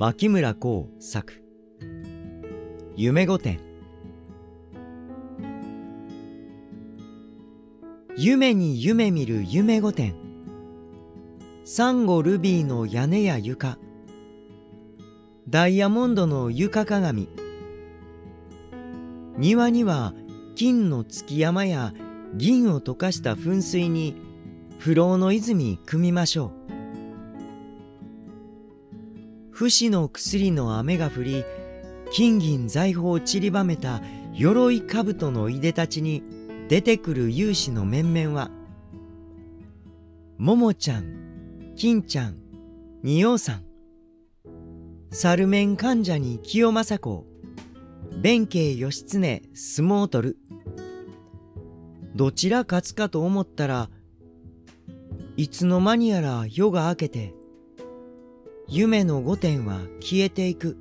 牧村光作。夢御殿。夢に夢見る夢御殿。サンゴルビーの屋根や床。ダイヤモンドの床鏡。庭には金の月山や銀を溶かした噴水に不老の泉汲みましょう。不死の薬の雨が降り金銀財宝を散りばめた鎧兜のいでたちに出てくる勇士の面々はももちゃん金ちゃん仁王さん猿面患者に清正公弁慶義経相撲取る。どちら勝つかと思ったらいつの間にやら夜が明けて夢の御殿は消えていく。